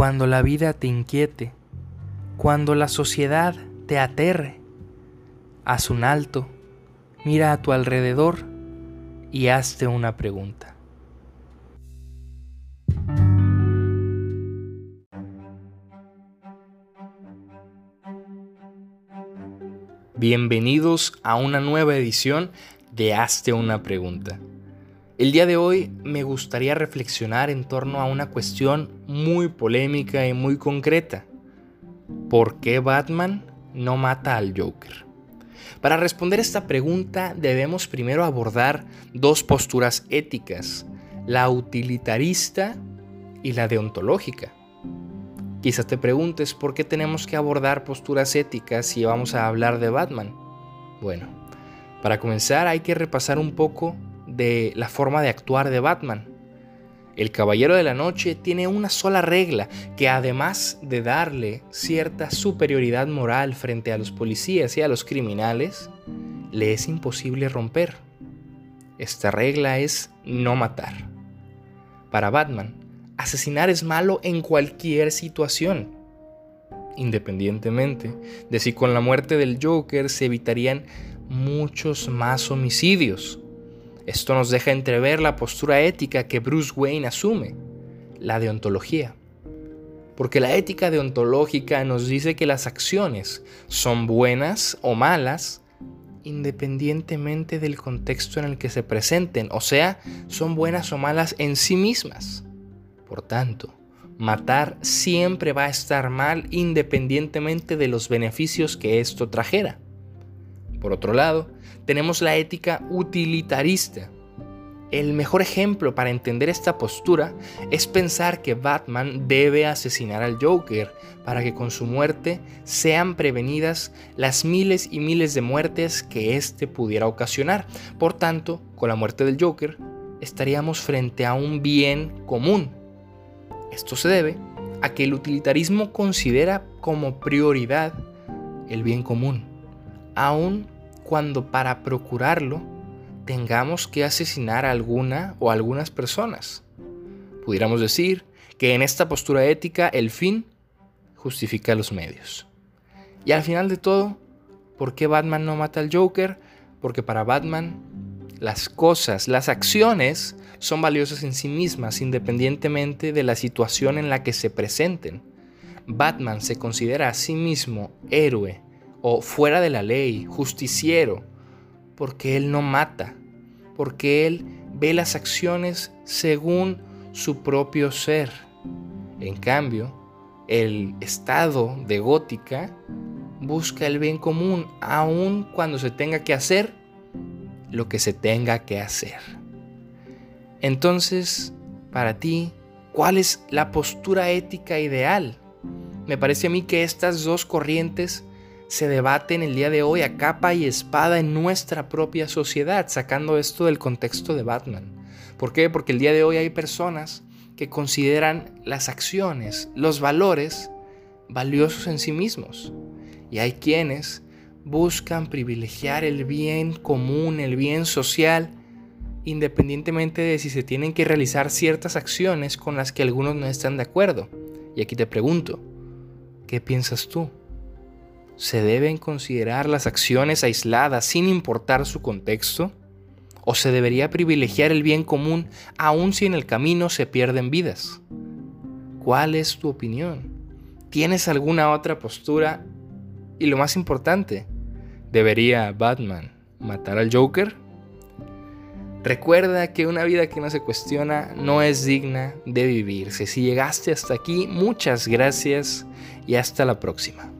cuando la vida te inquiete, cuando la sociedad te aterre, haz un alto, mira a tu alrededor y hazte una pregunta. Bienvenidos a una nueva edición de Hazte una pregunta. El día de hoy me gustaría reflexionar en torno a una cuestión muy polémica y muy concreta. ¿Por qué Batman no mata al Joker? Para responder esta pregunta debemos primero abordar dos posturas éticas, la utilitarista y la deontológica. Quizás te preguntes por qué tenemos que abordar posturas éticas si vamos a hablar de Batman. Bueno, para comenzar hay que repasar un poco de la forma de actuar de Batman. El Caballero de la Noche tiene una sola regla que además de darle cierta superioridad moral frente a los policías y a los criminales, le es imposible romper. Esta regla es no matar. Para Batman, asesinar es malo en cualquier situación. Independientemente de si con la muerte del Joker se evitarían muchos más homicidios. Esto nos deja entrever la postura ética que Bruce Wayne asume, la deontología. Porque la ética deontológica nos dice que las acciones son buenas o malas independientemente del contexto en el que se presenten, o sea, son buenas o malas en sí mismas. Por tanto, matar siempre va a estar mal independientemente de los beneficios que esto trajera. Por otro lado, tenemos la ética utilitarista. El mejor ejemplo para entender esta postura es pensar que Batman debe asesinar al Joker para que con su muerte sean prevenidas las miles y miles de muertes que éste pudiera ocasionar. Por tanto, con la muerte del Joker, estaríamos frente a un bien común esto se debe a que el utilitarismo considera como prioridad el bien común, aun cuando para procurarlo tengamos que asesinar a alguna o algunas personas. Pudiéramos decir que en esta postura ética el fin justifica los medios. Y al final de todo, ¿por qué Batman no mata al Joker? Porque para Batman las cosas, las acciones son valiosas en sí mismas, independientemente de la situación en la que se presenten. Batman se considera a sí mismo héroe o fuera de la ley, justiciero, porque él no mata, porque él ve las acciones según su propio ser. En cambio, el estado de gótica busca el bien común, aun cuando se tenga que hacer lo que se tenga que hacer. Entonces, para ti, ¿cuál es la postura ética ideal? Me parece a mí que estas dos corrientes se debaten el día de hoy a capa y espada en nuestra propia sociedad, sacando esto del contexto de Batman. ¿Por qué? Porque el día de hoy hay personas que consideran las acciones, los valores, valiosos en sí mismos. Y hay quienes buscan privilegiar el bien común, el bien social, independientemente de si se tienen que realizar ciertas acciones con las que algunos no están de acuerdo. Y aquí te pregunto, ¿qué piensas tú? ¿Se deben considerar las acciones aisladas sin importar su contexto? ¿O se debería privilegiar el bien común aun si en el camino se pierden vidas? ¿Cuál es tu opinión? ¿Tienes alguna otra postura y lo más importante, ¿debería Batman matar al Joker? Recuerda que una vida que no se cuestiona no es digna de vivirse. Si llegaste hasta aquí, muchas gracias y hasta la próxima.